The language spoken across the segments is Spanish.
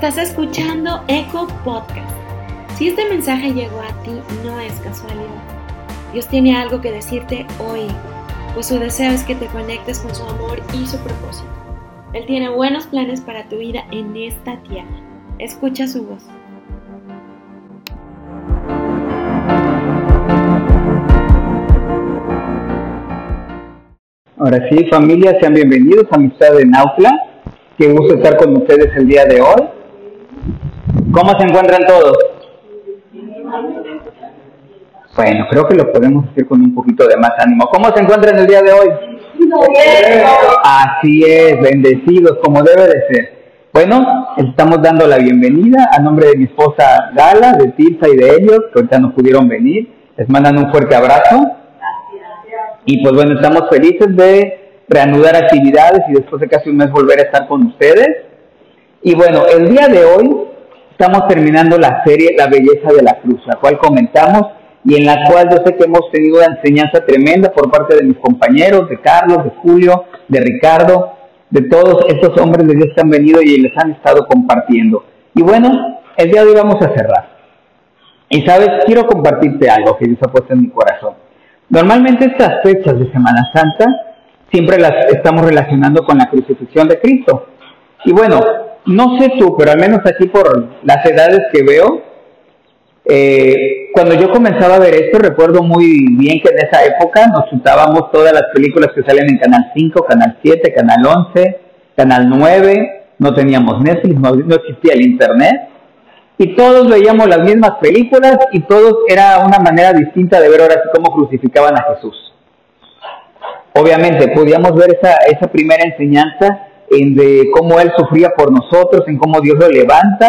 Estás escuchando Eco Podcast. Si este mensaje llegó a ti, no es casualidad. Dios tiene algo que decirte hoy, pues su deseo es que te conectes con su amor y su propósito. Él tiene buenos planes para tu vida en esta tierra. Escucha su voz. Ahora sí, familia, sean bienvenidos a Amistad de Naufla. Qué gusto estar con ustedes el día de hoy. ¿Cómo se encuentran todos? Bueno, creo que lo podemos hacer con un poquito de más ánimo. ¿Cómo se encuentran el día de hoy? Así es, bendecidos como debe de ser. Bueno, estamos dando la bienvenida a nombre de mi esposa Gala, de Tilsa y de ellos, que ahorita no pudieron venir. Les mandan un fuerte abrazo. Y pues bueno, estamos felices de reanudar actividades y después de casi un mes volver a estar con ustedes. Y bueno, el día de hoy estamos terminando la serie La belleza de la cruz, la cual comentamos y en la cual yo sé que hemos tenido una enseñanza tremenda por parte de mis compañeros, de Carlos, de Julio, de Ricardo, de todos estos hombres de Dios que han venido y les han estado compartiendo. Y bueno, el día de hoy vamos a cerrar. Y sabes, quiero compartirte algo que Dios ha puesto en mi corazón. Normalmente estas fechas de Semana Santa siempre las estamos relacionando con la crucifixión de Cristo. Y bueno, no sé tú, pero al menos aquí por las edades que veo, eh, cuando yo comenzaba a ver esto, recuerdo muy bien que en esa época nos chutábamos todas las películas que salen en Canal 5, Canal 7, Canal 11, Canal 9, no teníamos Netflix, no, no existía el Internet y todos veíamos las mismas películas y todos era una manera distinta de ver ahora sí cómo crucificaban a Jesús. Obviamente podíamos ver esa, esa primera enseñanza en de cómo Él sufría por nosotros, en cómo Dios lo levanta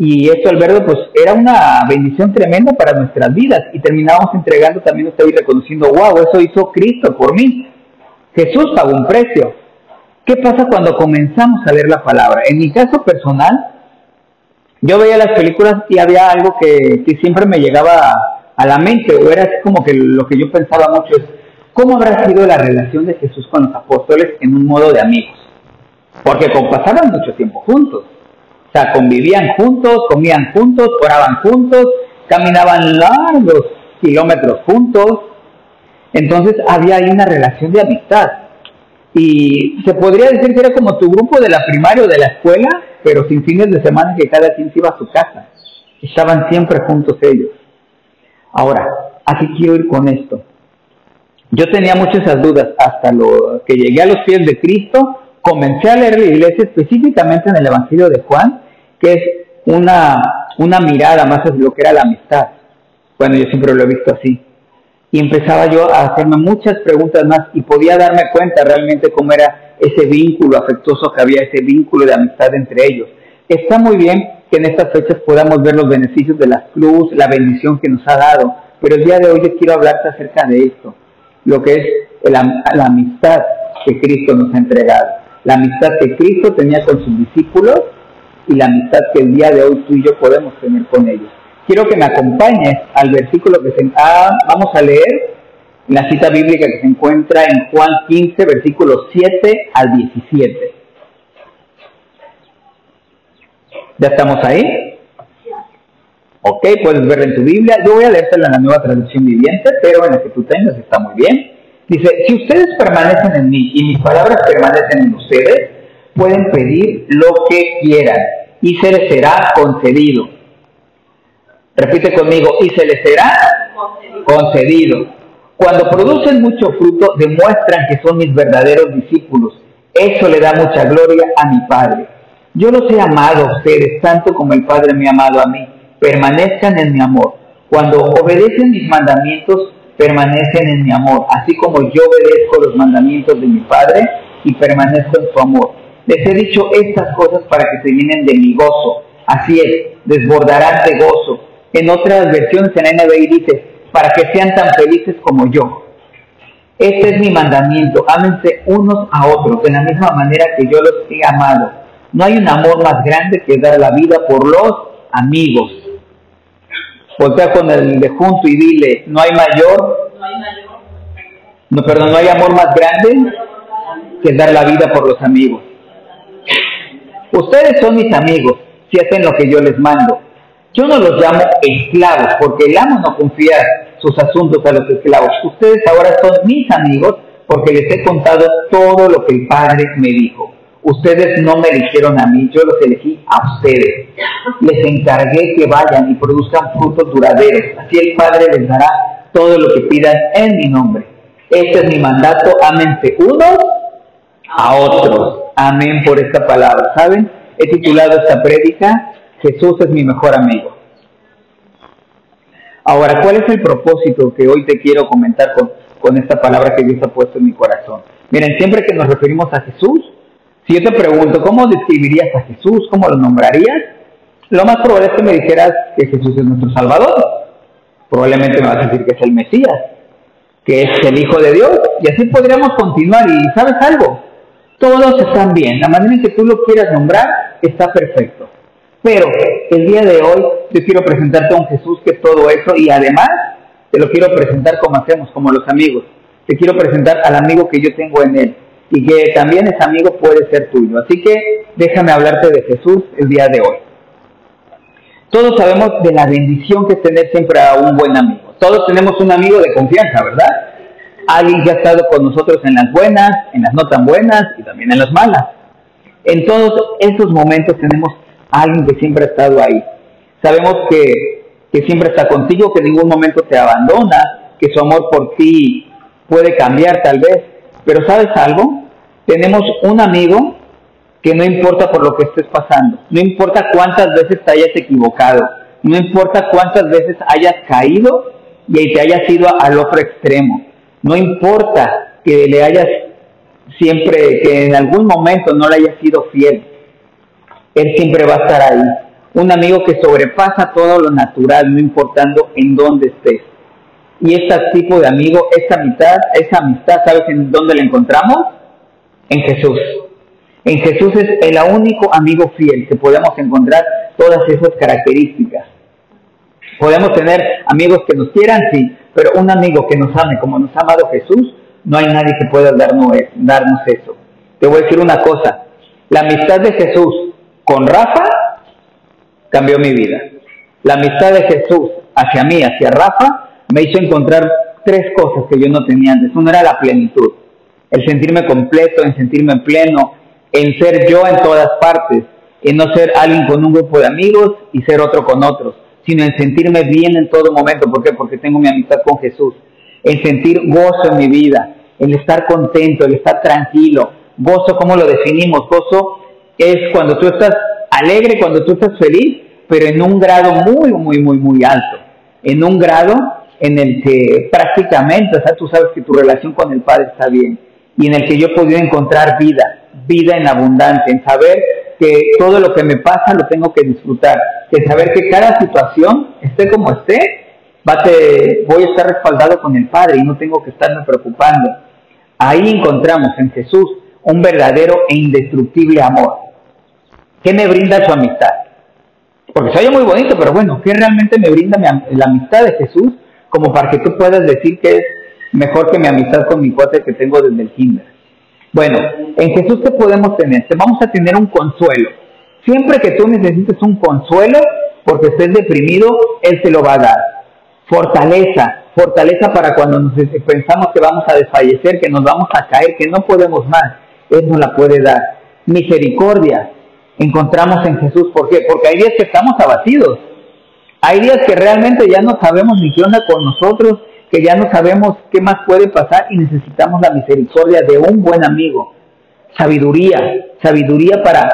y esto al verlo pues era una bendición tremenda para nuestras vidas y terminábamos entregando también usted y reconociendo, wow, eso hizo Cristo por mí. Jesús pagó un precio. ¿Qué pasa cuando comenzamos a leer la palabra? En mi caso personal, yo veía las películas y había algo que, siempre me llegaba a, la mente, o era así como que lo que yo pensaba mucho es, ¿cómo habrá sido la relación de Jesús con los apóstoles en un modo de amigos? Porque pasaban mucho tiempo juntos. O sea, convivían juntos, comían juntos, oraban juntos, caminaban largos kilómetros juntos. Entonces había ahí una relación de amistad. Y se podría decir que era como tu grupo de la primaria o de la escuela, pero sin fines de semana que cada quien se iba a su casa. Estaban siempre juntos ellos. Ahora, aquí quiero ir con esto. Yo tenía muchas dudas hasta que llegué a los pies de Cristo, comencé a leer la iglesia específicamente en el Evangelio de Juan, que es una, una mirada más de lo que era la amistad. Bueno, yo siempre lo he visto así. Y empezaba yo a hacerme muchas preguntas más y podía darme cuenta realmente cómo era ese vínculo afectuoso que había, ese vínculo de amistad entre ellos. Está muy bien que en estas fechas podamos ver los beneficios de la cruz, la bendición que nos ha dado, pero el día de hoy yo quiero hablarte acerca de esto, lo que es la amistad que Cristo nos ha entregado, la amistad que Cristo tenía con sus discípulos y la amistad que el día de hoy tú y yo podemos tener con ellos. Quiero que me acompañes al versículo que se, ah, vamos a leer la cita bíblica que se encuentra en Juan 15, versículos 7 al 17. ¿Ya estamos ahí? Ok, puedes verla en tu Biblia. Yo voy a leértela en la nueva traducción viviente, pero en la que tú tengas está muy bien. Dice, si ustedes permanecen en mí y mis palabras permanecen en ustedes, pueden pedir lo que quieran y se les será concedido. Repite conmigo, y se les será concedido. Cuando producen mucho fruto, demuestran que son mis verdaderos discípulos. Eso le da mucha gloria a mi Padre. Yo los he amado a ustedes tanto como el Padre me ha amado a mí. Permanezcan en mi amor. Cuando obedecen mis mandamientos, permanecen en mi amor, así como yo obedezco los mandamientos de mi Padre y permanezco en su amor. Les he dicho estas cosas para que se llenen de mi gozo. Así es, desbordarán de gozo. En otras versiones en NBI dice, para que sean tan felices como yo. Este es mi mandamiento, ámense unos a otros de la misma manera que yo los he amado. No hay un amor más grande que dar la vida por los amigos. Voltea con el de junto y dile, no hay mayor, no, perdón, no hay amor más grande que dar la vida por los amigos. Ustedes son mis amigos si hacen lo que yo les mando. Yo no los llamo esclavos, porque el amo no confía sus asuntos a los esclavos. Ustedes ahora son mis amigos porque les he contado todo lo que el Padre me dijo. Ustedes no me eligieron a mí, yo los elegí a ustedes. Les encargué que vayan y produzcan frutos duraderos. Así el Padre les dará todo lo que pidan en mi nombre. Este es mi mandato, ámense unos a otros. Amén por esta palabra. ¿Saben? He titulado esta prédica, Jesús es mi mejor amigo. Ahora, ¿cuál es el propósito que hoy te quiero comentar con, con esta palabra que Dios ha puesto en mi corazón? Miren, siempre que nos referimos a Jesús, si yo te pregunto, ¿cómo describirías a Jesús? ¿Cómo lo nombrarías? Lo más probable es que me dijeras que Jesús es nuestro Salvador. Probablemente me vas a decir que es el Mesías, que es el Hijo de Dios. Y así podríamos continuar. Y sabes algo, todos están bien. La manera en que tú lo quieras nombrar está perfecto. Pero el día de hoy yo quiero presentarte a un Jesús que es todo eso y además te lo quiero presentar como hacemos, como los amigos. Te quiero presentar al amigo que yo tengo en él y que también ese amigo puede ser tuyo. Así que déjame hablarte de Jesús el día de hoy. Todos sabemos de la bendición que es tener siempre a un buen amigo. Todos tenemos un amigo de confianza, ¿verdad? Alguien que ha estado con nosotros en las buenas, en las no tan buenas y también en las malas. En todos esos momentos tenemos a alguien que siempre ha estado ahí. Sabemos que, que siempre está contigo, que en ningún momento te abandona, que su amor por ti puede cambiar tal vez, pero ¿sabes algo? Tenemos un amigo que no importa por lo que estés pasando, no importa cuántas veces te hayas equivocado, no importa cuántas veces hayas caído y te hayas ido al otro extremo, no importa que le hayas siempre, que en algún momento no le hayas sido fiel, él siempre va a estar ahí. Un amigo que sobrepasa todo lo natural, no importando en dónde estés. Y este tipo de amigo, esta amistad, esa amistad, ¿sabes en dónde la encontramos? En Jesús. En Jesús es el único amigo fiel que podemos encontrar todas esas características. Podemos tener amigos que nos quieran, sí, pero un amigo que nos ame como nos ha amado Jesús, no hay nadie que pueda darnos, darnos eso. Te voy a decir una cosa, la amistad de Jesús con Rafa cambió mi vida. La amistad de Jesús hacia mí, hacia Rafa, me hizo encontrar tres cosas que yo no tenía antes. Una era la plenitud, el sentirme completo, en sentirme pleno, en ser yo en todas partes, en no ser alguien con un grupo de amigos y ser otro con otros, sino en sentirme bien en todo momento. ¿Por qué? Porque tengo mi amistad con Jesús. En sentir gozo en mi vida, el estar contento, el estar tranquilo. Gozo, ¿cómo lo definimos? Gozo es cuando tú estás alegre, cuando tú estás feliz, pero en un grado muy, muy, muy, muy alto. En un grado en el que prácticamente, o sea, tú sabes que tu relación con el Padre está bien y en el que yo he podido encontrar vida, vida en abundancia, en saber que todo lo que me pasa lo tengo que disfrutar, en saber que cada situación, esté como esté, va te, voy a estar respaldado con el Padre y no tengo que estarme preocupando. Ahí encontramos en Jesús un verdadero e indestructible amor. ¿Qué me brinda su amistad? Porque se oye muy bonito, pero bueno, ¿qué realmente me brinda la amistad de Jesús? Como para que tú puedas decir que es mejor que mi amistad con mi cuate que tengo desde el kinder. Bueno, en Jesús te podemos tener, te vamos a tener un consuelo. Siempre que tú necesites un consuelo porque estés deprimido, Él te lo va a dar. Fortaleza, fortaleza para cuando nos pensamos que vamos a desfallecer, que nos vamos a caer, que no podemos más, Él nos la puede dar. Misericordia, encontramos en Jesús, ¿por qué? Porque hay días que estamos abatidos, hay días que realmente ya no sabemos ni qué onda con nosotros, que ya no sabemos qué más puede pasar y necesitamos la misericordia de un buen amigo. Sabiduría, sabiduría para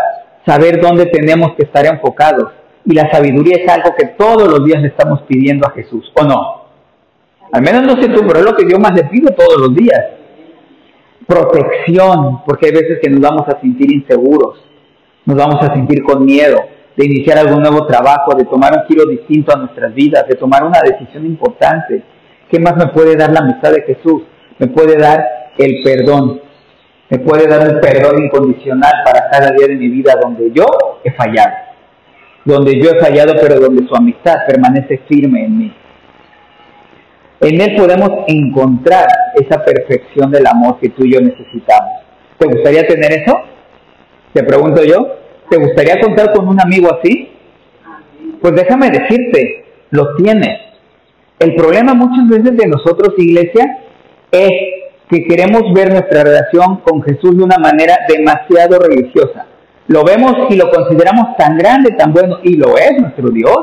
saber dónde tenemos que estar enfocados. Y la sabiduría es algo que todos los días le estamos pidiendo a Jesús, ¿o no? Al menos no sé tú, pero es lo que yo más le pido todos los días. Protección, porque hay veces que nos vamos a sentir inseguros, nos vamos a sentir con miedo, de iniciar algún nuevo trabajo, de tomar un giro distinto a nuestras vidas, de tomar una decisión importante. ¿Qué más me puede dar la amistad de Jesús? Me puede dar el perdón. Me puede dar un perdón incondicional para cada día de mi vida donde yo he fallado. Donde yo he fallado, pero donde su amistad permanece firme en mí. En Él podemos encontrar esa perfección del amor que tú y yo necesitamos. ¿Te gustaría tener eso? Te pregunto yo. ¿Te gustaría contar con un amigo así? Pues déjame decirte, lo tienes. El problema muchas veces de nosotros, iglesia, es que queremos ver nuestra relación con Jesús de una manera demasiado religiosa. Lo vemos y lo consideramos tan grande, tan bueno, y lo es nuestro Dios,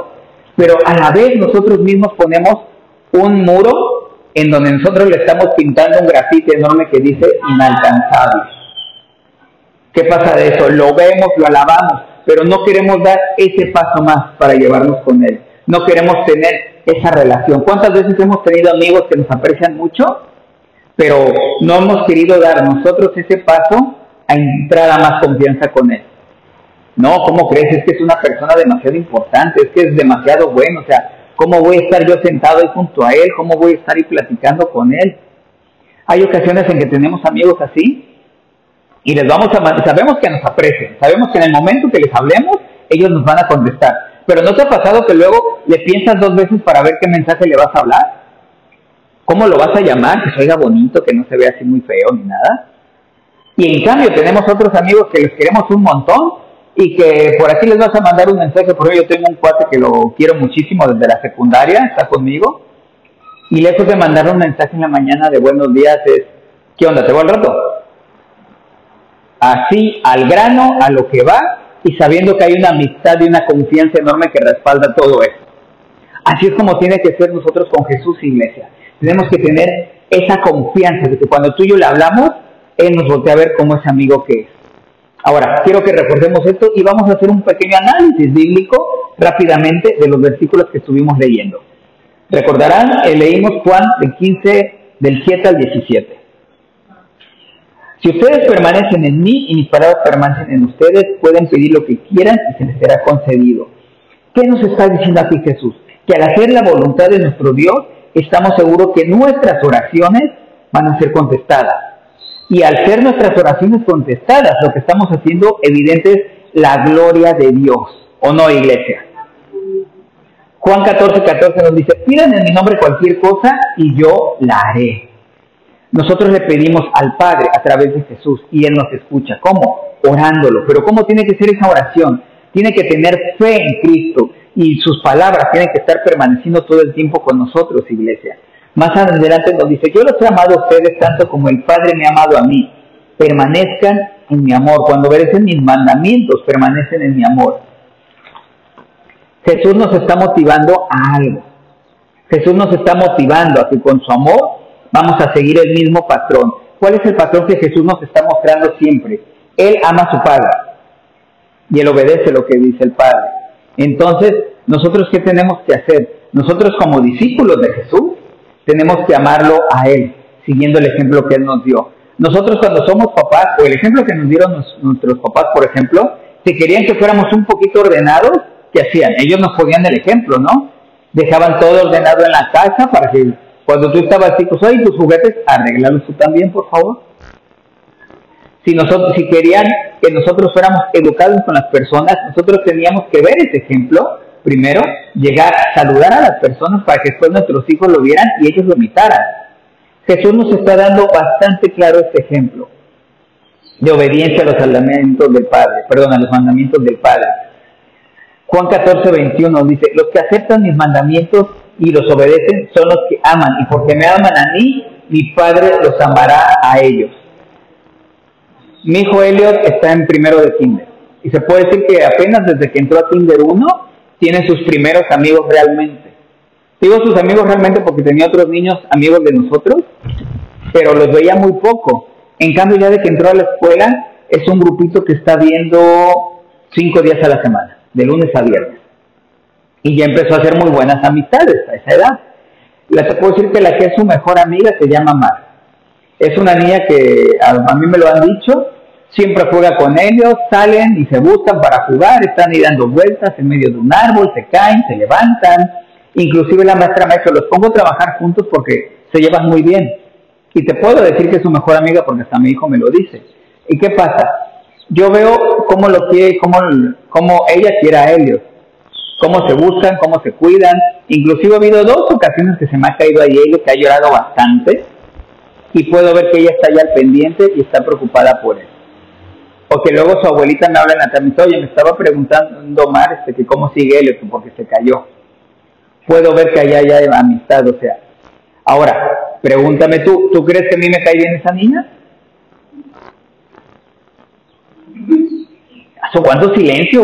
pero a la vez nosotros mismos ponemos un muro en donde nosotros le estamos pintando un grafite enorme que dice inalcanzable. ¿Qué pasa de eso? Lo vemos, lo alabamos, pero no queremos dar ese paso más para llevarnos con Él. No queremos tener esa relación. ¿Cuántas veces hemos tenido amigos que nos aprecian mucho, pero no hemos querido dar nosotros ese paso a entrar a más confianza con Él? No, ¿cómo crees? Es que es una persona demasiado importante, es que es demasiado bueno, o sea, ¿Cómo voy a estar yo sentado ahí junto a Él? ¿Cómo voy a estar ahí platicando con Él? Hay ocasiones en que tenemos amigos así y les vamos a sabemos que nos aprecian, sabemos que en el momento que les hablemos, ellos nos van a contestar. Pero ¿no te ha pasado que luego le piensas dos veces para ver qué mensaje le vas a hablar? ¿Cómo lo vas a llamar? Que se oiga bonito, que no se vea así muy feo ni nada. Y en cambio tenemos otros amigos que les queremos un montón y que por aquí les vas a mandar un mensaje, por yo tengo un cuate que lo quiero muchísimo desde la secundaria, está conmigo, y lejos de mandar un mensaje en la mañana de buenos días es, ¿qué onda? ¿Te voy al rato? Así, al grano, a lo que va, y sabiendo que hay una amistad y una confianza enorme que respalda todo eso. Así es como tiene que ser nosotros con Jesús, iglesia. Tenemos que tener esa confianza de que cuando tú y yo le hablamos, Él nos voltea a ver como ese amigo que es. Ahora, quiero que recordemos esto y vamos a hacer un pequeño análisis bíblico rápidamente de los versículos que estuvimos leyendo. Recordarán, eh, leímos Juan del 15, del 7 al 17. Si ustedes permanecen en mí y mis palabras permanecen en ustedes, pueden pedir lo que quieran y se les será concedido. ¿Qué nos está diciendo aquí Jesús? Que al hacer la voluntad de nuestro Dios, estamos seguros que nuestras oraciones van a ser contestadas y al ser nuestras oraciones contestadas, lo que estamos haciendo evidente es la gloria de Dios, ¿o no, iglesia? Juan 14, 14 nos dice, pidan en mi nombre cualquier cosa y yo la haré. Nosotros le pedimos al Padre a través de Jesús y Él nos escucha. ¿Cómo? Orándolo. Pero ¿cómo tiene que ser esa oración? Tiene que tener fe en Cristo y sus palabras tienen que estar permaneciendo todo el tiempo con nosotros, iglesia. Más adelante nos dice, yo los he amado a ustedes tanto como el Padre me ha amado a mí. Permanezcan en mi amor. Cuando obedecen mis mandamientos, permanecen en mi amor. Jesús nos está motivando a algo. Jesús nos está motivando a que con su amor vamos a seguir el mismo patrón. ¿Cuál es el patrón que Jesús nos está mostrando siempre? Él ama a su Padre y él obedece lo que dice el Padre. Entonces, ¿nosotros qué tenemos que hacer? Nosotros como discípulos de Jesús tenemos que amarlo a Él, siguiendo el ejemplo que Él nos dio. Nosotros cuando somos papás, o el ejemplo que nos dieron nuestros papás, por ejemplo, si querían que fuéramos un poquito ordenados, ¿qué hacían? Ellos nos ponían el ejemplo, ¿no? Dejaban todo ordenado en la casa para que cuando tú estabas así, pues, tus juguetes, arreglalos tú también, por favor. Si, nosotros, si querían que nosotros fuéramos educados con las personas, nosotros teníamos que ver ese ejemplo primero, llegar a saludar a las personas para que después nuestros hijos lo vieran y ellos lo imitaran. Jesús nos está dando bastante claro este ejemplo de obediencia a los mandamientos del Padre, perdón, a los mandamientos del Padre. Juan 14, 21 dice, los que aceptan mis mandamientos y los obedecen son los que aman, y porque me aman a mí, mi Padre los amará a ellos. Mi hijo Elliot está en primero de kinder, y se puede decir que apenas desde que entró a kinder 1, tiene sus primeros amigos realmente. Digo sus amigos realmente porque tenía otros niños amigos de nosotros, pero los veía muy poco. En cambio, ya de que entró a la escuela, es un grupito que está viendo cinco días a la semana, de lunes a viernes. Y ya empezó a hacer muy buenas amistades a esa edad. Te puedo decir que la que es su mejor amiga se llama Mar. Es una niña que a mí me lo han dicho, siempre juega con ellos, salen y se buscan para jugar, están ahí dando vueltas en medio de un árbol, se caen, se levantan, inclusive la maestra me ha los pongo a trabajar juntos porque se llevan muy bien. Y te puedo decir que es su mejor amiga porque hasta mi hijo me lo dice. ¿Y qué pasa? Yo veo cómo lo quiere, cómo, cómo ella quiere a Helios, cómo se buscan, cómo se cuidan. Inclusive ha habido dos ocasiones que se me ha caído ahí Helios, que ha llorado bastante, y puedo ver que ella está ya al pendiente y está preocupada por él. O que luego su abuelita me habla en la tarde, oye, me estaba preguntando Omar este, que cómo sigue él, porque se cayó. Puedo ver que allá hay amistad, o sea. Ahora, pregúntame tú, ¿tú crees que a mí me cae bien esa niña? ¿Cuánto silencio?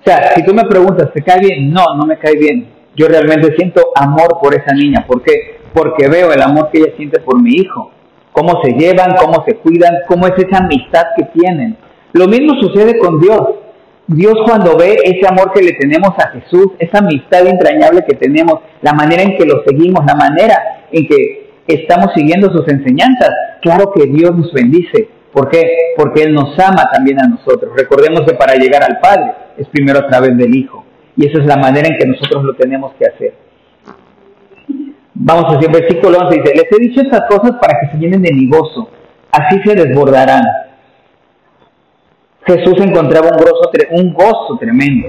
O sea, si tú me preguntas, ¿te cae bien? No, no me cae bien. Yo realmente siento amor por esa niña. ¿Por qué? Porque veo el amor que ella siente por mi hijo. Cómo se llevan, cómo se cuidan, cómo es esa amistad que tienen. Lo mismo sucede con Dios. Dios cuando ve ese amor que le tenemos a Jesús, esa amistad entrañable que tenemos, la manera en que lo seguimos, la manera en que estamos siguiendo sus enseñanzas, claro que Dios nos bendice. ¿Por qué? Porque Él nos ama también a nosotros. Recordemos que para llegar al Padre es primero a través del Hijo. Y esa es la manera en que nosotros lo tenemos que hacer. Vamos a decir, versículo 11 dice, les he dicho estas cosas para que se llenen de mi gozo, así se desbordarán. Jesús encontraba un gozo, un gozo tremendo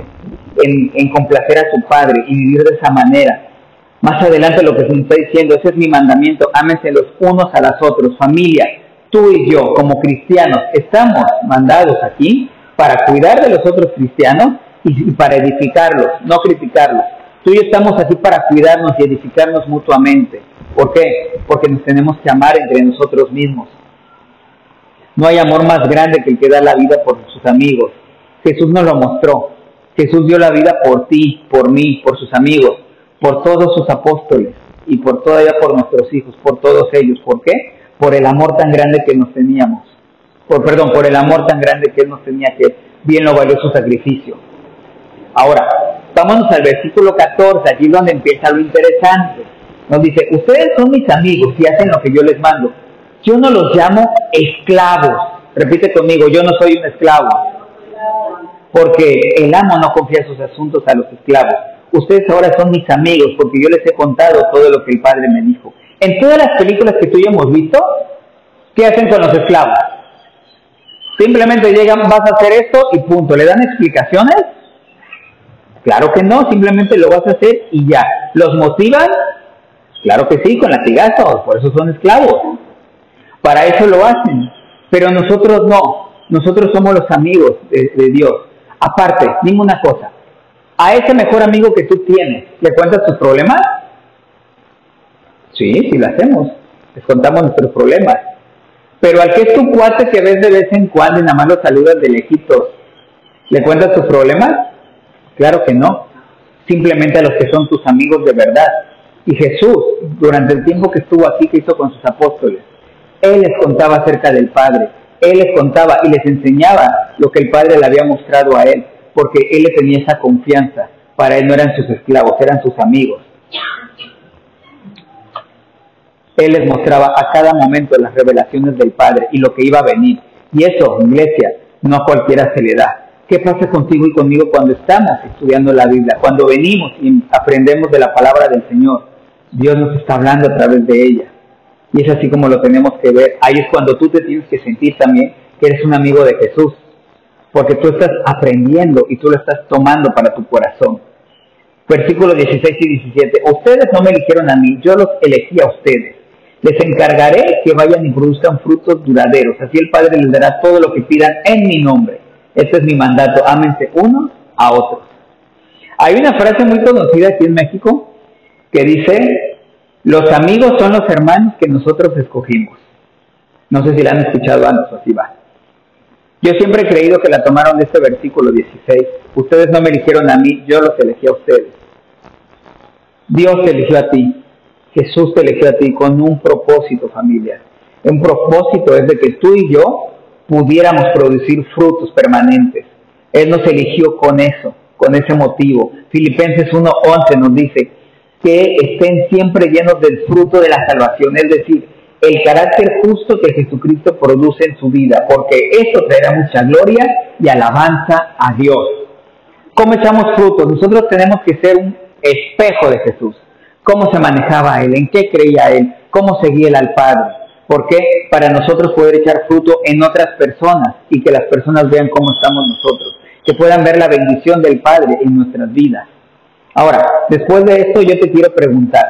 en, complacer a su Padre y vivir de esa manera. Más adelante lo que se está diciendo, ese es mi mandamiento, ámense los unos a los otros, familia, tú y yo como cristianos estamos mandados aquí para cuidar de los otros cristianos y, para edificarlos, no criticarlos. Tú y yo estamos aquí para cuidarnos y edificarnos mutuamente. ¿Por qué? Porque nos tenemos que amar entre nosotros mismos. No hay amor más grande que el que da la vida por sus amigos. Jesús nos lo mostró. Jesús dio la vida por ti, por mí, por sus amigos, por todos sus apóstoles y por todavía por nuestros hijos, por todos ellos. ¿Por qué? Por el amor tan grande que nos teníamos. Por, perdón, por el amor tan grande que Él nos tenía que bien lo valió su sacrificio. Ahora, vámonos al versículo 14, aquí es donde empieza lo interesante. Nos dice, ustedes son mis amigos y hacen lo que yo les mando. Yo no los llamo esclavos. Repite conmigo, yo no soy un esclavo. Porque el amo no confía sus asuntos a los esclavos. Ustedes ahora son mis amigos porque yo les he contado todo lo que el Padre me dijo. En todas las películas que tú y yo hemos visto, ¿qué hacen con los esclavos? Simplemente llegan, vas a hacer esto y punto. ¿Le dan explicaciones? Claro que no, simplemente lo vas a hacer y ya. ¿Los motivan? Claro que sí, con latigazos, por eso son esclavos. Para eso lo hacen. Pero nosotros no. Nosotros somos los amigos de, Dios. Aparte, dime una cosa. A ese mejor amigo que tú tienes, ¿le cuentas tus problemas? Sí, sí lo hacemos. Les contamos nuestros problemas. Pero al que es tu cuate que ves de vez en cuando y nada más lo saludas de lejitos, ¿le cuentas tus problemas? Claro que no. Simplemente a los que son tus amigos de verdad. Y Jesús, durante el tiempo que estuvo aquí, que hizo con sus apóstoles? Él les contaba acerca del Padre, Él les contaba y les enseñaba lo que el Padre le había mostrado a Él, porque Él le tenía esa confianza. Para Él no eran sus esclavos, eran sus amigos. Él les mostraba a cada momento las revelaciones del Padre y lo que iba a venir. Y eso, iglesia, no a cualquiera se le da. ¿Qué pasa contigo y conmigo cuando estamos estudiando la Biblia? Cuando venimos y aprendemos de la palabra del Señor. Dios nos está hablando a través de ella. Y es así como lo tenemos que ver. Ahí es cuando tú te tienes que sentir también que eres un amigo de Jesús. Porque tú estás aprendiendo y tú lo estás tomando para tu corazón. Versículos 16 y 17. Ustedes no me eligieron a mí, yo los elegí a ustedes. Les encargaré que vayan y produzcan frutos duraderos. Así el Padre les dará todo lo que pidan en mi nombre. Este es mi mandato. Ámense unos a otros. Hay una frase muy conocida aquí en México que dice, los amigos son los hermanos que nosotros escogimos. No sé si la han escuchado antes así va. Yo siempre he creído que la tomaron de este versículo 16. Ustedes no me eligieron a mí, yo los elegí a ustedes. Dios eligió a ti. Jesús te eligió a ti con un propósito, familia. Un propósito es de que tú y yo pudiéramos producir frutos permanentes. Él nos eligió con eso, con ese motivo. Filipenses 1.11 nos dice, que estén siempre llenos del fruto de la salvación, es decir, el carácter justo que Jesucristo produce en su vida, porque eso traerá mucha gloria y alabanza a Dios. ¿Cómo echamos frutos? Nosotros tenemos que ser un espejo de Jesús. ¿Cómo se manejaba Él? ¿En qué creía Él? ¿Cómo seguía Él al Padre? ¿Por qué? Para nosotros poder echar fruto en otras personas y que las personas vean cómo estamos nosotros, que puedan ver la bendición del Padre en nuestras vidas. Ahora, después de esto yo te quiero preguntar,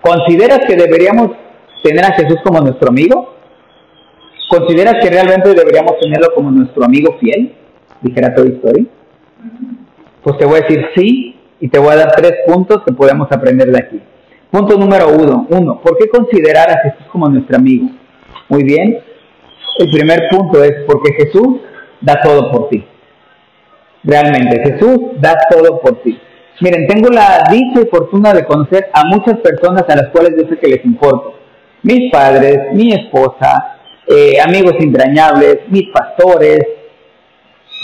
¿consideras que deberíamos tener a Jesús como nuestro amigo? ¿Consideras que realmente deberíamos tenerlo como nuestro amigo fiel? Dijera Toy Story. Pues te voy a decir sí y te voy a dar tres puntos que podemos aprender de aquí. Punto número uno, uno, ¿por qué considerar a Jesús como nuestro amigo? Muy bien. El primer punto es porque Jesús da todo por ti. Realmente, Jesús da todo por ti. Miren, tengo la dicha y fortuna de conocer a muchas personas a las cuales yo sé que les importo. Mis padres, mi esposa, eh, amigos entrañables, mis pastores.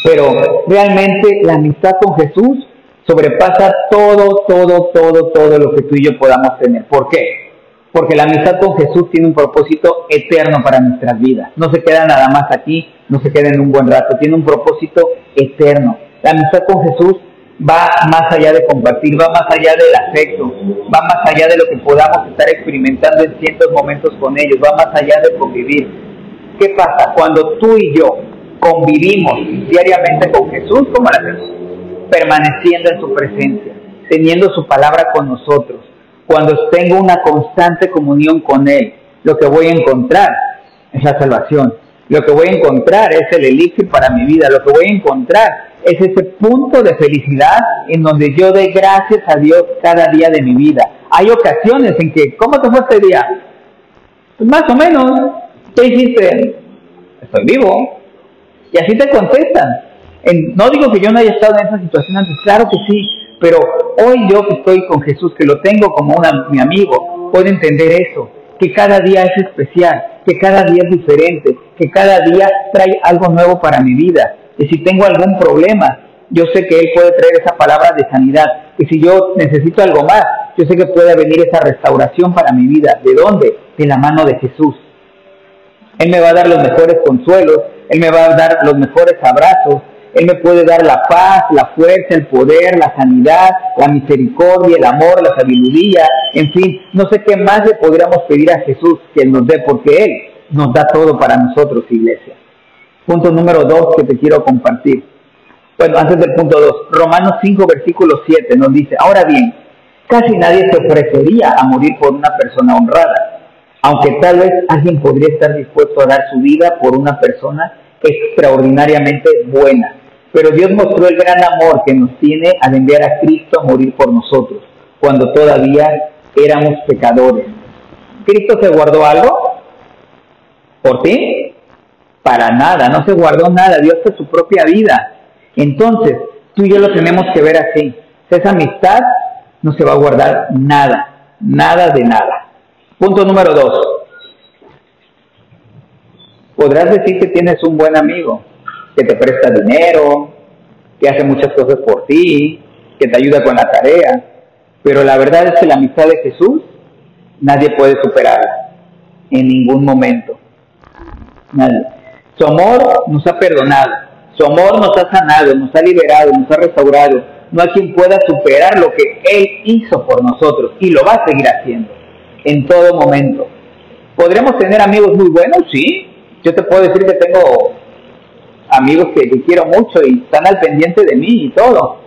Pero realmente la amistad con Jesús sobrepasa todo, todo, todo, todo lo que tú y yo podamos tener. ¿Por qué? Porque la amistad con Jesús tiene un propósito eterno para nuestras vidas. No se queda nada más aquí, no se queda en un buen rato, tiene un propósito eterno. La amistad con Jesús va más allá de compartir, va más allá del afecto, va más allá de lo que podamos estar experimentando en ciertos momentos con ellos, va más allá de convivir. ¿Qué pasa? Cuando tú y yo convivimos diariamente con Jesús, ¿cómo lo hacemos? Permaneciendo en su presencia, teniendo su palabra con nosotros, cuando tengo una constante comunión con Él, lo que voy a encontrar es la salvación. Lo que voy a encontrar es el elixir para mi vida. Lo que voy a encontrar es ese punto de felicidad en donde yo dé gracias a Dios cada día de mi vida. Hay ocasiones en que, ¿cómo te fue este día? Pues más o menos. ¿Qué hiciste? Estoy vivo. Y así te contestan. No digo que yo no haya estado en esa situación antes, claro que sí, pero hoy yo que estoy con Jesús, que lo tengo como mi amigo, puedo entender eso, que cada día es especial, que cada día es diferente, que cada día trae algo nuevo para mi vida. Y si tengo algún problema, yo sé que Él puede traer esa palabra de sanidad. Y si yo necesito algo más, yo sé que puede venir esa restauración para mi vida. ¿De dónde? De la mano de Jesús. Él me va a dar los mejores consuelos, Él me va a dar los mejores abrazos, él me puede dar la paz, la fuerza, el poder, la sanidad, la misericordia, el amor, la sabiduría, en fin, no sé qué más le podríamos pedir a Jesús que nos dé, porque Él nos da todo para nosotros, iglesia. Punto número dos que te quiero compartir. Bueno, antes del punto dos, Romanos 5, versículo 7 nos dice, ahora bien, casi nadie se ofrecería a morir por una persona honrada, aunque tal vez alguien podría estar dispuesto a dar su vida por una persona extraordinariamente buena. Pero Dios mostró el gran amor que nos tiene al enviar a Cristo a morir por nosotros, cuando todavía éramos pecadores. ¿Cristo se guardó algo? ¿Por ti? Para nada, no se guardó nada, Dios fue su propia vida. Entonces, tú y yo lo tenemos que ver así. Esa amistad no se va a guardar nada, nada de nada. Punto número dos. Podrás decir que tienes un buen amigo, que te presta dinero, que hace muchas cosas por ti, que te ayuda con la tarea, pero la verdad es que la amistad de Jesús nadie puede superarla en ningún momento. Nadie. Su amor nos ha perdonado, su amor nos ha sanado, nos ha liberado, nos ha restaurado. No hay quien pueda superar lo que Él hizo por nosotros y lo va a seguir haciendo en todo momento. ¿Podremos tener amigos muy buenos? Sí. Yo te puedo decir que tengo amigos que, quiero mucho y están al pendiente de mí y todo.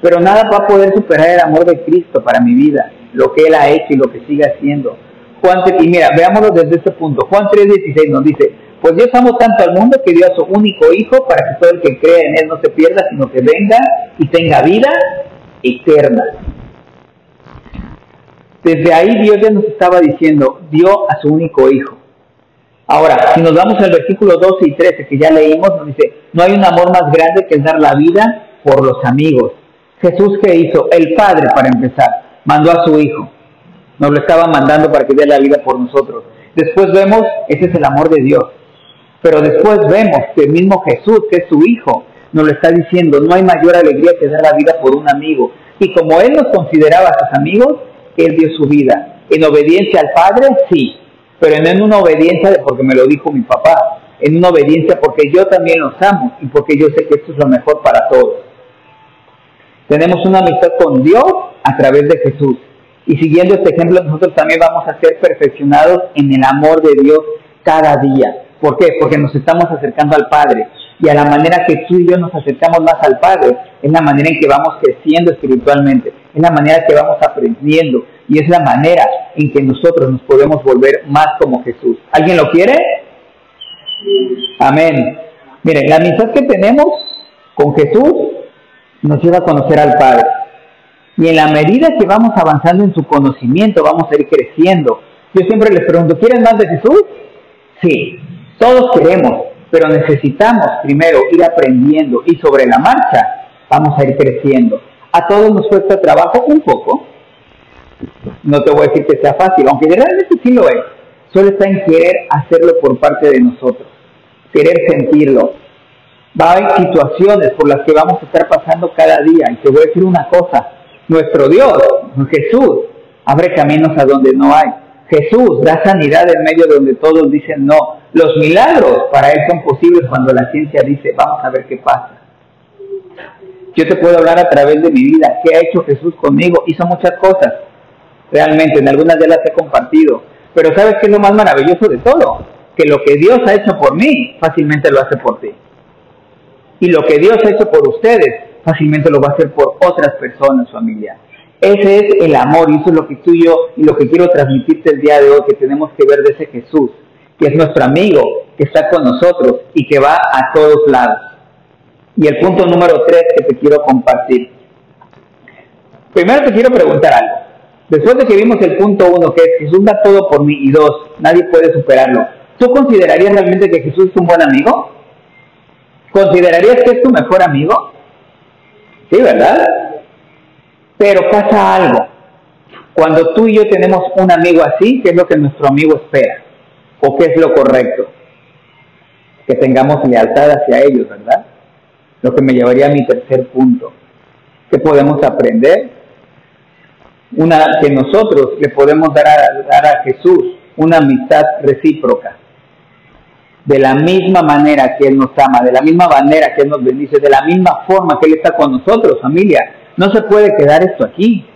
Pero nada va a poder superar el amor de Cristo para mi vida, lo que Él ha hecho y lo que sigue haciendo. Juan, y mira, veámoslo desde este punto. Juan 3:16 nos dice, pues Dios amó tanto al mundo que dio a su único Hijo para que todo el que cree en Él no se pierda, sino que venga y tenga vida eterna. Desde ahí Dios ya nos estaba diciendo, dio a su único Hijo. Ahora, si nos vamos al versículo 12 y 13 que ya leímos, nos dice, no hay un amor más grande que el dar la vida por los amigos. Jesús que hizo, el Padre para empezar, mandó a su Hijo. Nos lo estaba mandando para que dé la vida por nosotros. Después vemos, ese es el amor de Dios. Pero después vemos que el mismo Jesús, que es su Hijo, nos lo está diciendo, no hay mayor alegría que dar la vida por un amigo. Y como Él nos consideraba a sus amigos, Él dio su vida. En obediencia al Padre, sí, pero no en una obediencia porque me lo dijo mi papá, en una obediencia porque yo también los amo y porque yo sé que esto es lo mejor para todos. Tenemos una amistad con Dios a través de Jesús. Y siguiendo este ejemplo, nosotros también vamos a ser perfeccionados en el amor de Dios cada día. ¿Por qué? Porque nos estamos acercando al Padre. Y a la manera que tú y yo nos acercamos más al Padre, es la manera en que vamos creciendo espiritualmente, es la manera que vamos aprendiendo, y es la manera en que nosotros nos podemos volver más como Jesús. ¿Alguien lo quiere? Amén. Miren, la amistad que tenemos con Jesús nos lleva a conocer al Padre. Y en la medida que vamos avanzando en su conocimiento, vamos a ir creciendo. Yo siempre les pregunto, ¿quieren más de Jesús? Sí, todos queremos, pero necesitamos primero ir aprendiendo y sobre la marcha vamos a ir creciendo. A todos nos cuesta trabajo un poco. No te voy a decir que sea fácil, aunque realmente sí lo es. Solo está en querer hacerlo por parte de nosotros, querer sentirlo. Va a haber situaciones por las que vamos a estar pasando cada día. Y te voy a decir una cosa, nuestro Dios, Jesús, abre caminos a donde no hay. Jesús da sanidad en medio de donde todos dicen no. Los milagros para Él son posibles cuando la ciencia dice, vamos a ver qué pasa. Yo te puedo hablar a través de mi vida, qué ha hecho Jesús conmigo. Hizo muchas cosas, realmente, en algunas de las he compartido. Pero ¿sabes qué es lo más maravilloso de todo? Que lo que Dios ha hecho por mí, fácilmente lo hace por ti. Y lo que Dios ha hecho por ustedes, fácilmente lo va a hacer por otras personas, familia. Ese es el amor y eso es lo que tú y yo y lo que quiero transmitirte el día de hoy, que tenemos que ver de ese Jesús, que es nuestro amigo, que está con nosotros y que va a todos lados. Y el punto número tres que te quiero compartir. Primero te quiero preguntar algo. Después de que vimos el punto uno, que es Jesús da todo por mí, y dos, nadie puede superarlo, ¿tú considerarías realmente que Jesús es un buen amigo? ¿Considerarías que es tu mejor amigo? Sí, ¿verdad? Pero pasa algo. Cuando tú y yo tenemos un amigo así, ¿qué es lo que nuestro amigo espera? ¿O qué es lo correcto? Que tengamos lealtad hacia ellos, ¿verdad? Lo que me llevaría a mi tercer punto. ¿Qué podemos aprender? Una, que nosotros le podemos dar a, dar a Jesús una amistad recíproca de la misma manera que Él nos ama, de la misma manera que Él nos bendice, de la misma forma que Él está con nosotros, familia. No se puede quedar esto aquí.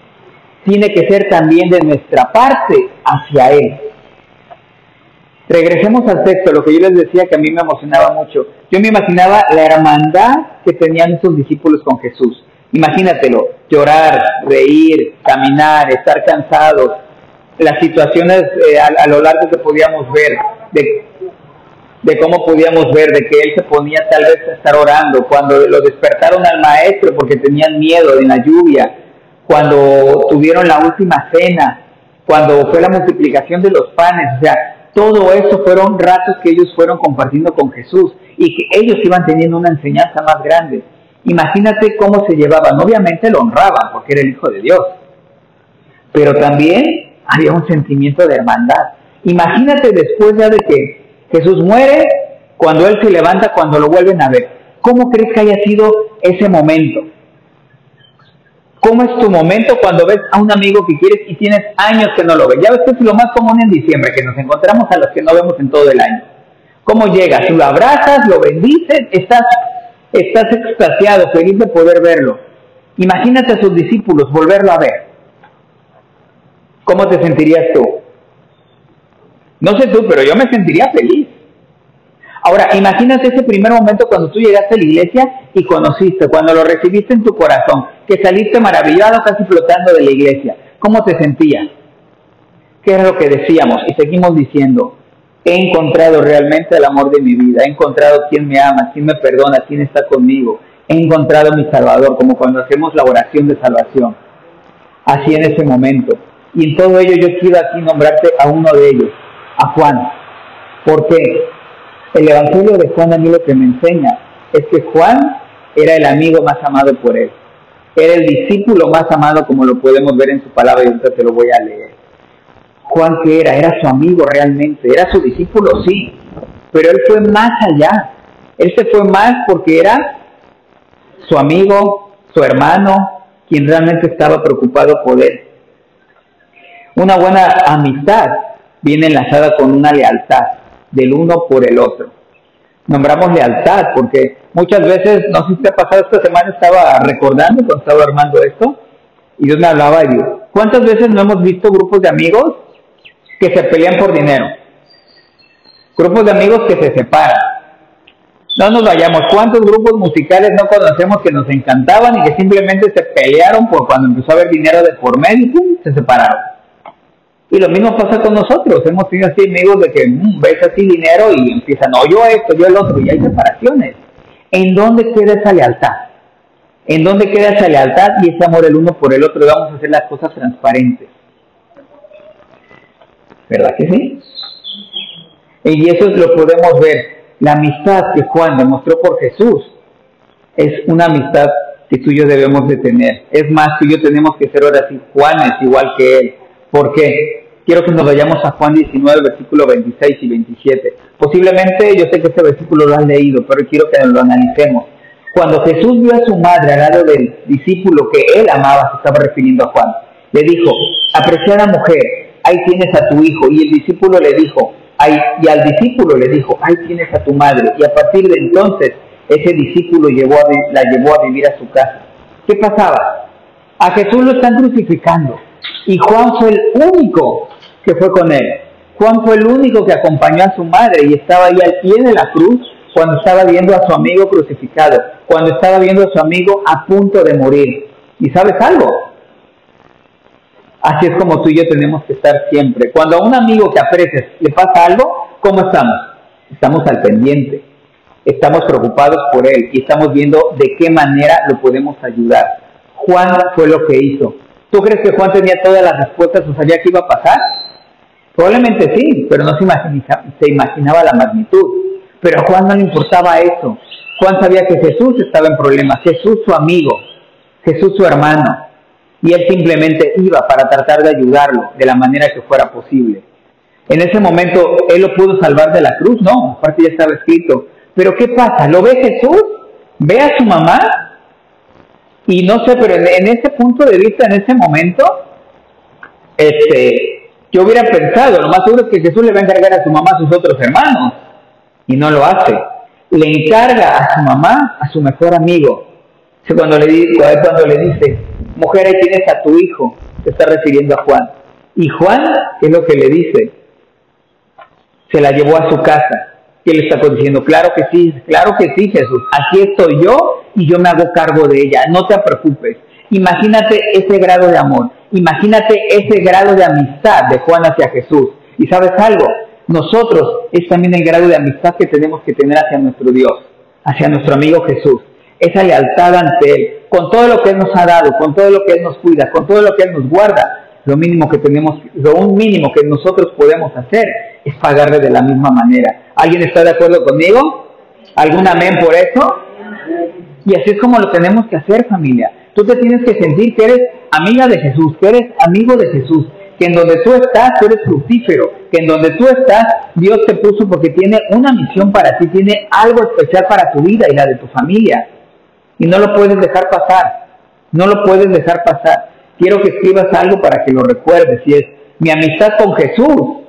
Tiene que ser también de nuestra parte hacia Él. Regresemos al texto, lo que yo les decía que a mí me emocionaba mucho. Yo me imaginaba la hermandad que tenían esos discípulos con Jesús. Imagínatelo, llorar, reír, caminar, estar cansados, las situaciones eh, a, lo largo que podíamos ver, de de cómo podíamos ver de que él se ponía tal vez a estar orando, cuando lo despertaron al maestro porque tenían miedo en la lluvia, cuando tuvieron la última cena, cuando fue la multiplicación de los panes, o sea, todo eso fueron ratos que ellos fueron compartiendo con Jesús y que ellos iban teniendo una enseñanza más grande. Imagínate cómo se llevaban, obviamente lo honraban porque era el Hijo de Dios, pero también había un sentimiento de hermandad. Imagínate después ya de que Jesús muere cuando Él se levanta, cuando lo vuelven a ver. ¿Cómo crees que haya sido ese momento? ¿Cómo es tu momento cuando ves a un amigo que quieres y tienes años que no lo ves? Ya ves que es lo más común en diciembre, que nos encontramos a los que no vemos en todo el año. ¿Cómo llegas? Lo abrazas, lo bendices, estás, estás extasiado, feliz de poder verlo. Imagínate a sus discípulos volverlo a ver. ¿Cómo te sentirías tú? No sé tú, pero yo me sentiría feliz. Ahora, imagínate ese primer momento cuando tú llegaste a la iglesia y conociste, cuando lo recibiste en tu corazón, que saliste maravillado, casi flotando de la iglesia. ¿Cómo te sentías? ¿Qué es lo que decíamos? Y seguimos diciendo, he encontrado realmente el amor de mi vida, he encontrado quién me ama, quién me perdona, quién está conmigo, he encontrado a mi Salvador, como cuando hacemos la oración de salvación. Así en ese momento. Y en todo ello yo quiero aquí nombrarte a uno de ellos, a Juan. Porque el Evangelio de Juan a mí lo que me enseña es que Juan era el amigo más amado por él. Era el discípulo más amado como lo podemos ver en su palabra y ahorita te lo voy a leer. Juan que era, era su amigo realmente, era su discípulo, sí, pero él fue más allá. Él se fue más porque era su amigo, su hermano, quien realmente estaba preocupado por él. Una buena amistad viene enlazada con una lealtad del uno por el otro. Nombramos lealtad porque muchas veces, no sé si te ha pasado esta semana, estaba recordando cuando estaba armando esto y Dios me hablaba y digo, ¿cuántas veces no hemos visto grupos de amigos que se pelean por dinero? Grupos de amigos que se separan. No nos vayamos, ¿cuántos grupos musicales no conocemos que nos encantaban y que simplemente se pelearon por cuando empezó a haber dinero de por medio y se separaron? Y lo mismo pasa con nosotros. Hemos tenido así amigos de que mm, ves así dinero y empiezan, no, yo esto, yo el otro, y hay separaciones. ¿En dónde queda esa lealtad? ¿En dónde queda esa lealtad y ese amor el uno por el otro? vamos a hacer las cosas transparentes. ¿Verdad que sí? Y eso lo podemos ver. La amistad que Juan demostró por Jesús es una amistad que tú y yo debemos de tener. Es más, tú y yo tenemos que ser ahora sí Juanes igual que él. ¿Por qué? Quiero que nos vayamos a Juan 19, versículo 26 y 27. Posiblemente yo sé que este versículo lo has leído, pero quiero que lo analicemos. Cuando Jesús vio a su madre al lado del discípulo que él amaba, se estaba refiriendo a Juan, le dijo, apreciada mujer, ahí tienes a tu hijo. Y el discípulo le dijo, ahí, y al discípulo le dijo, ahí tienes a tu madre. Y a partir de entonces, ese discípulo llevó la llevó a vivir a su casa. ¿Qué pasaba? A Jesús lo están crucificando. Y Juan fue el único que fue con él. Juan fue el único que acompañó a su madre y estaba ahí al pie de la cruz cuando estaba viendo a su amigo crucificado, cuando estaba viendo a su amigo a punto de morir. ¿Y sabes algo? Así es como tú y yo tenemos que estar siempre. Cuando a un amigo que aprecias le pasa algo, ¿cómo estamos? Estamos al pendiente, estamos preocupados por él y estamos viendo de qué manera lo podemos ayudar. Juan fue lo que hizo. ¿Tú crees que Juan tenía todas las respuestas o sabía qué iba a pasar? Probablemente sí, pero no se imaginaba, la magnitud. Pero a Juan no le importaba eso. Juan sabía que Jesús estaba en problemas, Jesús su amigo, Jesús su hermano. Y él simplemente iba para tratar de ayudarlo de la manera que fuera posible. En ese momento, ¿él lo pudo salvar de la cruz? No, aparte ya estaba escrito. Pero ¿qué pasa? ¿Lo ve Jesús? ¿Ve a su mamá? Y no sé, pero en, ese punto de vista, en ese momento, este, yo hubiera pensado, lo más seguro es que Jesús le va a encargar a su mamá a sus otros hermanos, y no lo hace. Le encarga a su mamá a su mejor amigo. Cuando le, cuando le dice, mujer, ahí tienes a tu hijo, se está refiriendo a Juan. Y Juan, ¿qué es lo que le dice? Se la llevó a su casa. Y él está diciendo, claro que sí, claro que sí, Jesús, aquí estoy yo y yo me hago cargo de ella, no te preocupes. Imagínate ese grado de amor, imagínate ese grado de amistad de Juan hacia Jesús. Y sabes algo, nosotros es también el grado de amistad que tenemos que tener hacia nuestro Dios, hacia nuestro amigo Jesús. Esa lealtad ante Él, con todo lo que Él nos ha dado, con todo lo que Él nos cuida, con todo lo que Él nos guarda, lo mínimo que tenemos, lo un mínimo que nosotros podemos hacer es pagarle de la misma manera. ¿Alguien está de acuerdo conmigo? ¿Algún amén por eso? Y así es como lo tenemos que hacer, familia. Tú te tienes que sentir que eres amiga de Jesús, que eres amigo de Jesús, que en donde tú estás, tú eres fructífero, que en donde tú estás, Dios te puso porque tiene una misión para ti, tiene algo especial para tu vida y la de tu familia. Y no lo puedes dejar pasar, no lo puedes dejar pasar. Quiero que escribas algo para que lo recuerdes, y es, mi amistad con Jesús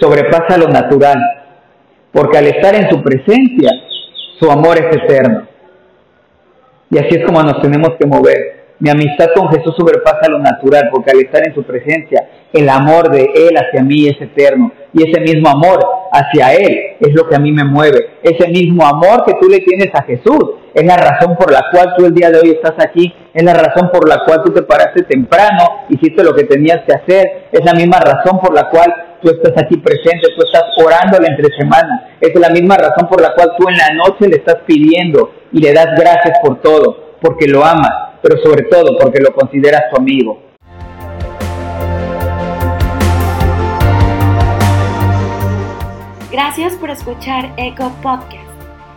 sobrepasa lo natural, porque al estar en su presencia, su amor es eterno. Y así es como nos tenemos que mover. Mi amistad con Jesús sobrepasa lo natural, porque al estar en su presencia, el amor de Él hacia mí es eterno. Y ese mismo amor hacia Él es lo que a mí me mueve. Ese mismo amor que tú le tienes a Jesús es la razón por la cual tú el día de hoy estás aquí. Es la razón por la cual tú te paraste temprano, hiciste lo que tenías que hacer. Es la misma razón por la cual tú estás aquí presente, tú estás orando la entre semana. Es la misma razón por la cual tú en la noche le estás pidiendo y le das gracias por todo, porque lo amas pero sobre todo porque lo consideras tu amigo. Gracias por escuchar Eco Podcast.